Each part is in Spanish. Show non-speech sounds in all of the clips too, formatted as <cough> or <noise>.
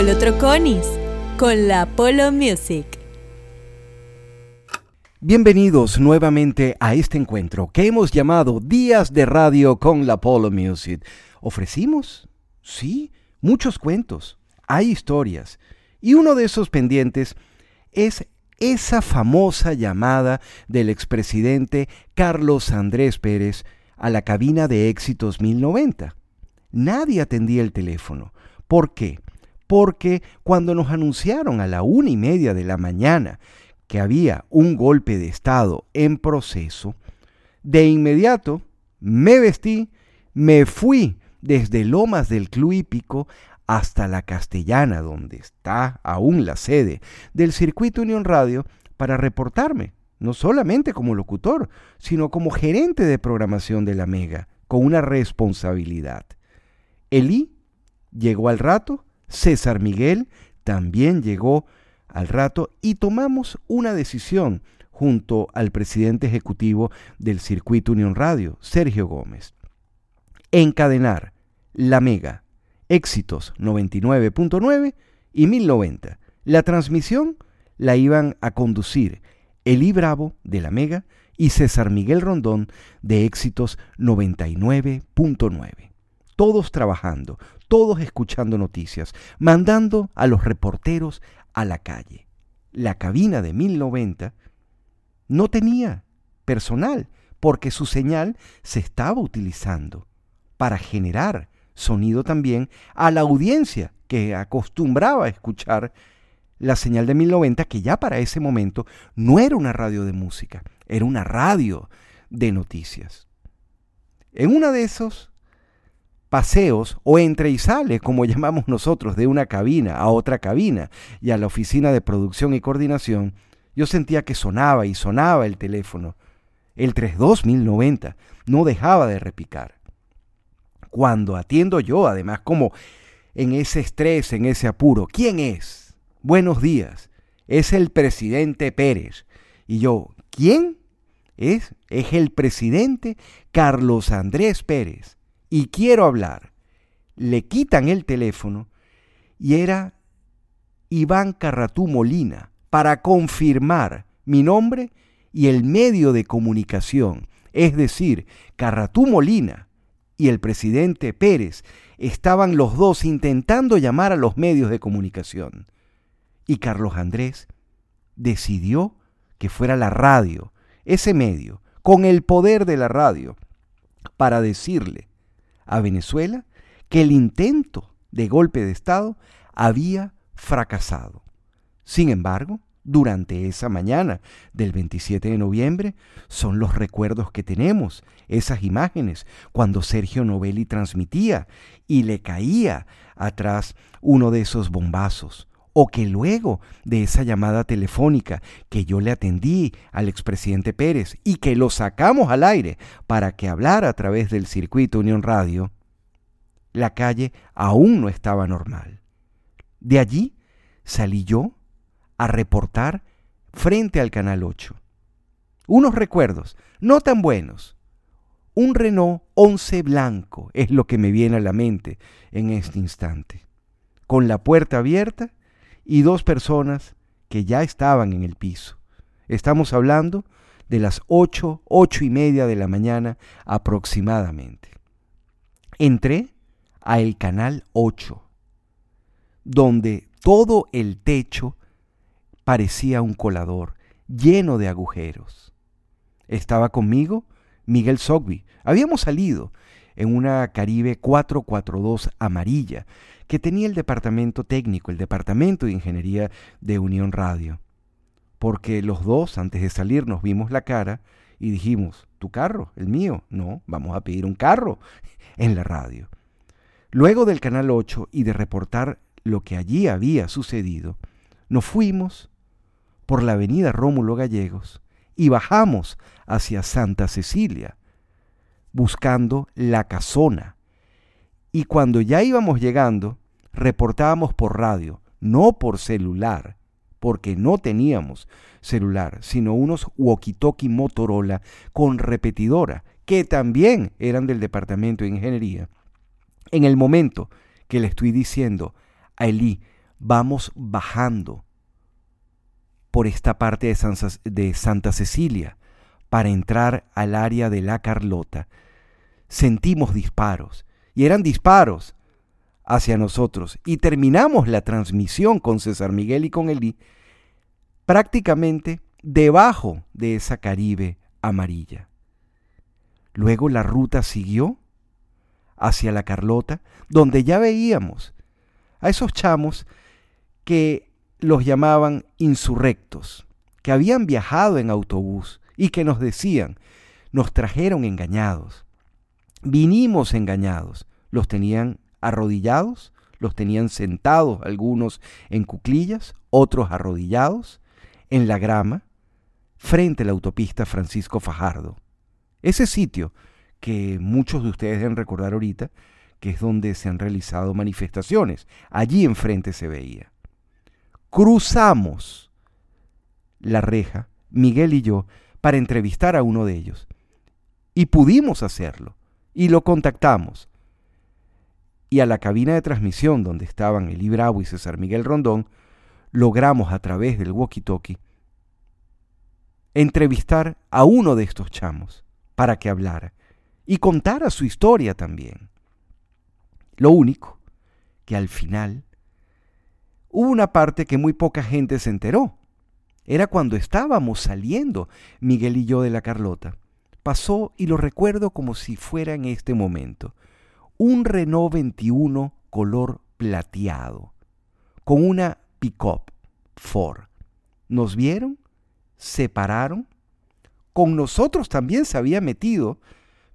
Polo Troconis con la Polo Music. Bienvenidos nuevamente a este encuentro que hemos llamado Días de Radio con la Polo Music. Ofrecimos, sí, muchos cuentos, hay historias, y uno de esos pendientes es esa famosa llamada del expresidente Carlos Andrés Pérez a la cabina de éxitos 1090. Nadie atendía el teléfono. ¿Por qué? Porque cuando nos anunciaron a la una y media de la mañana que había un golpe de Estado en proceso, de inmediato me vestí, me fui desde Lomas del Club Hípico hasta la Castellana, donde está aún la sede del Circuito Unión Radio, para reportarme, no solamente como locutor, sino como gerente de programación de la Mega, con una responsabilidad. Elí llegó al rato, César Miguel también llegó al rato y tomamos una decisión junto al presidente ejecutivo del Circuito Unión Radio, Sergio Gómez. Encadenar la Mega, éxitos 99.9 y 1090. La transmisión la iban a conducir Eli Bravo de la Mega y César Miguel Rondón de éxitos 99.9. Todos trabajando, todos escuchando noticias, mandando a los reporteros a la calle. La cabina de 1090 no tenía personal porque su señal se estaba utilizando para generar sonido también a la audiencia que acostumbraba a escuchar la señal de 1090, que ya para ese momento no era una radio de música, era una radio de noticias. En uno de esos paseos o entre y sale, como <laughs> llamamos nosotros, de una cabina a otra cabina y a la oficina de producción y coordinación, yo sentía que sonaba y sonaba el teléfono. El 32090 no dejaba de repicar. Cuando atiendo yo, además, como en ese estrés, en ese apuro, ¿quién es? Buenos días. Es el presidente Pérez. Y yo, ¿quién? Es, es el presidente Carlos Andrés Pérez y quiero hablar. Le quitan el teléfono y era Iván Carratú Molina para confirmar mi nombre y el medio de comunicación, es decir, Carratú Molina y el presidente Pérez estaban los dos intentando llamar a los medios de comunicación. Y Carlos Andrés decidió que fuera la radio, ese medio, con el poder de la radio, para decirle a Venezuela que el intento de golpe de Estado había fracasado. Sin embargo, durante esa mañana del 27 de noviembre son los recuerdos que tenemos, esas imágenes, cuando Sergio Novelli transmitía y le caía atrás uno de esos bombazos, o que luego de esa llamada telefónica que yo le atendí al expresidente Pérez y que lo sacamos al aire para que hablara a través del circuito Unión Radio, la calle aún no estaba normal. De allí salí yo a reportar frente al Canal 8. Unos recuerdos, no tan buenos. Un Renault 11 blanco es lo que me viene a la mente en este instante, con la puerta abierta y dos personas que ya estaban en el piso. Estamos hablando de las ocho, ocho y media de la mañana aproximadamente. Entré a el canal 8, donde todo el techo parecía un colador lleno de agujeros. Estaba conmigo Miguel Sogby. Habíamos salido en una Caribe 442 amarilla que tenía el departamento técnico, el departamento de ingeniería de Unión Radio. Porque los dos, antes de salir, nos vimos la cara y dijimos, ¿tu carro? ¿El mío? No, vamos a pedir un carro <laughs> en la radio. Luego del Canal 8 y de reportar lo que allí había sucedido, nos fuimos por la avenida Rómulo Gallegos y bajamos hacia Santa Cecilia, buscando la casona. Y cuando ya íbamos llegando, reportábamos por radio, no por celular, porque no teníamos celular, sino unos walkie-talkie Motorola con repetidora, que también eran del Departamento de Ingeniería. En el momento que le estoy diciendo a Elí, vamos bajando por esta parte de, de Santa Cecilia para entrar al área de la Carlota. Sentimos disparos, y eran disparos hacia nosotros, y terminamos la transmisión con César Miguel y con Elí prácticamente debajo de esa Caribe amarilla. Luego la ruta siguió hacia la Carlota, donde ya veíamos a esos chamos que los llamaban insurrectos, que habían viajado en autobús y que nos decían, nos trajeron engañados, vinimos engañados, los tenían arrodillados, los tenían sentados algunos en cuclillas, otros arrodillados, en la grama, frente a la autopista Francisco Fajardo. Ese sitio que muchos de ustedes deben recordar ahorita, que es donde se han realizado manifestaciones. Allí enfrente se veía. Cruzamos la reja, Miguel y yo, para entrevistar a uno de ellos. Y pudimos hacerlo. Y lo contactamos. Y a la cabina de transmisión donde estaban Eli Bravo y César Miguel Rondón, logramos a través del walkie-talkie entrevistar a uno de estos chamos para que hablara y contara su historia también. Lo único que al final hubo una parte que muy poca gente se enteró. Era cuando estábamos saliendo Miguel y yo de la Carlota. Pasó y lo recuerdo como si fuera en este momento. Un Renault 21 color plateado con una pick-up Ford. Nos vieron, se pararon. Con nosotros también se había metido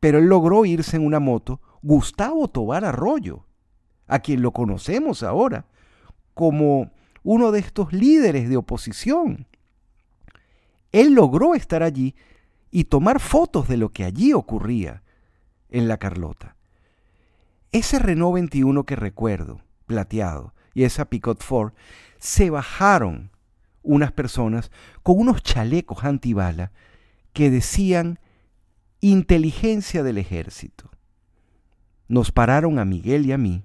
pero él logró irse en una moto Gustavo Tobar Arroyo, a quien lo conocemos ahora como uno de estos líderes de oposición. Él logró estar allí y tomar fotos de lo que allí ocurría en la Carlota. Ese Renault 21 que recuerdo, plateado, y esa Picot Ford, se bajaron unas personas con unos chalecos antibala que decían inteligencia del ejército. Nos pararon a Miguel y a mí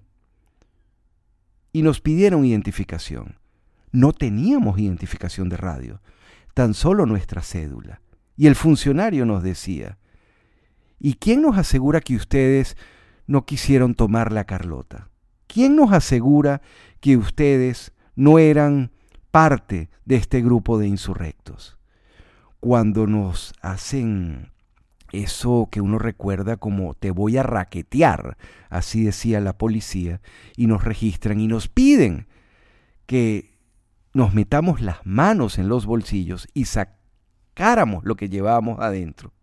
y nos pidieron identificación. No teníamos identificación de radio, tan solo nuestra cédula. Y el funcionario nos decía, ¿y quién nos asegura que ustedes no quisieron tomar la Carlota? ¿Quién nos asegura que ustedes no eran parte de este grupo de insurrectos? Cuando nos hacen eso que uno recuerda como te voy a raquetear, así decía la policía, y nos registran y nos piden que nos metamos las manos en los bolsillos y sacáramos lo que llevábamos adentro.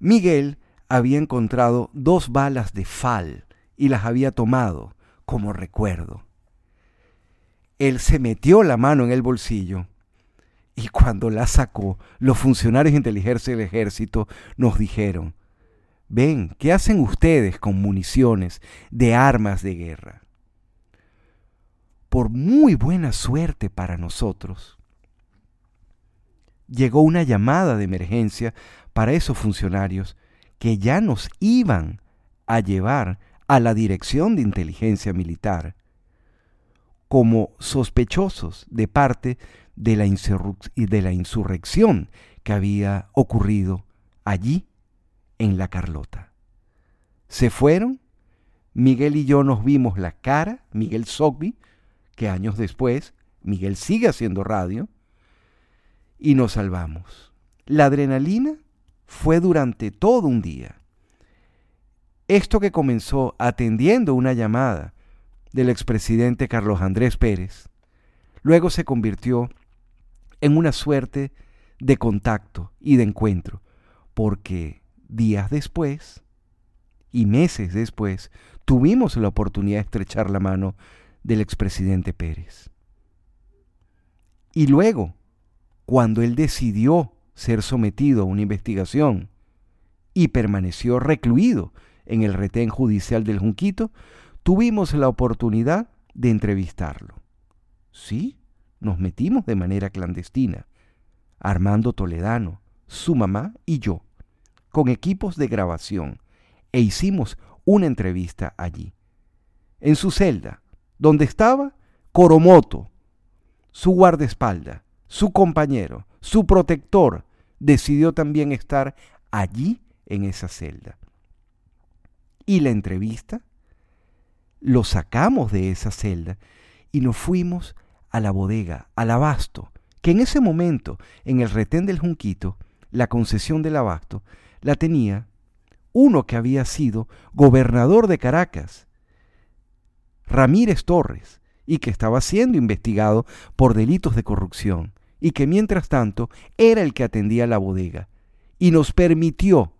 Miguel había encontrado dos balas de fal y las había tomado como recuerdo. Él se metió la mano en el bolsillo y cuando la sacó, los funcionarios de inteligencia del ejército nos dijeron, ven, ¿qué hacen ustedes con municiones de armas de guerra? Por muy buena suerte para nosotros, llegó una llamada de emergencia para esos funcionarios que ya nos iban a llevar a la dirección de inteligencia militar como sospechosos de parte de la, insurrección que había ocurrido allí en la Carlota. Se fueron, Miguel y yo nos vimos la cara, Miguel Sogby, que años después Miguel sigue haciendo radio, y nos salvamos. La adrenalina fue durante todo un día. Esto que comenzó atendiendo una llamada del expresidente Carlos Andrés Pérez, luego se convirtió en una suerte de contacto y de encuentro, porque días después y meses después tuvimos la oportunidad de estrechar la mano del expresidente Pérez. Y luego, cuando él decidió ser sometido a una investigación y permaneció recluido en el retén judicial del Junquito, tuvimos la oportunidad de entrevistarlo. Sí, nos metimos de manera clandestina, Armando Toledano, su mamá y yo, con equipos de grabación, e hicimos una entrevista allí, en su celda, donde estaba Coromoto, su guardaespaldas, su compañero, su protector, decidió también estar allí en esa celda. Y la entrevista, lo sacamos de esa celda y nos fuimos a la bodega, al abasto, que en ese momento, en el retén del Junquito, la concesión del abasto, la tenía uno que había sido gobernador de Caracas, Ramírez Torres, y que estaba siendo investigado por delitos de corrupción, y que mientras tanto era el que atendía la bodega, y nos permitió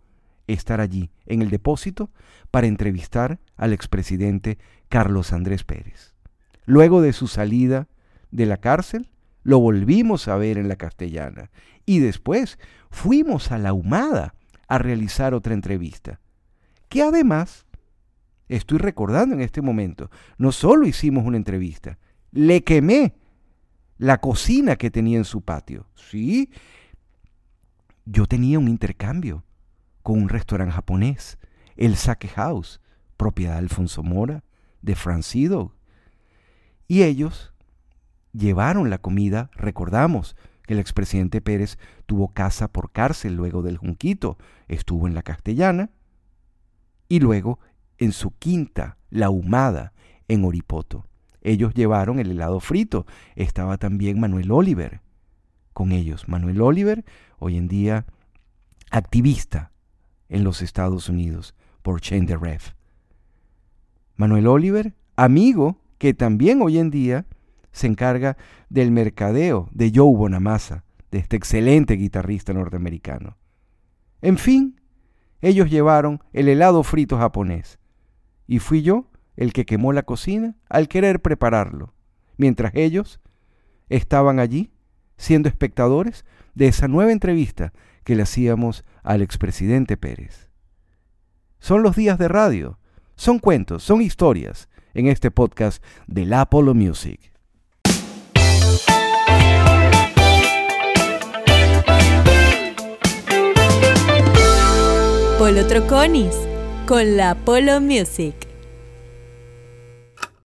estar allí, en el depósito, para entrevistar al expresidente Carlos Andrés Pérez. Luego de su salida de la cárcel, lo volvimos a ver en la castellana y después fuimos a la Humada a realizar otra entrevista, que además, estoy recordando en este momento, no solo hicimos una entrevista, le quemé la cocina que tenía en su patio. Sí, yo tenía un intercambio con un restaurante japonés, el Sake House, propiedad de Alfonso Mora, de Francido. Y ellos llevaron la comida, recordamos que el expresidente Pérez tuvo casa por cárcel luego del Junquito, estuvo en la Castellana y luego en su quinta, la Humada, en Oripoto. Ellos llevaron el helado frito, estaba también Manuel Oliver con ellos. Manuel Oliver, hoy en día activista en los Estados Unidos por Chain the Ref. Manuel Oliver, amigo que también hoy en día se encarga del mercadeo de Joe Bonamassa, de este excelente guitarrista norteamericano. En fin, ellos llevaron el helado frito japonés y fui yo el que quemó la cocina al querer prepararlo, mientras ellos estaban allí siendo espectadores de esa nueva entrevista que le hacíamos al expresidente Pérez. Son los días de radio, son cuentos, son historias en este podcast del Apollo Music. Polo Troconis con la Polo Music.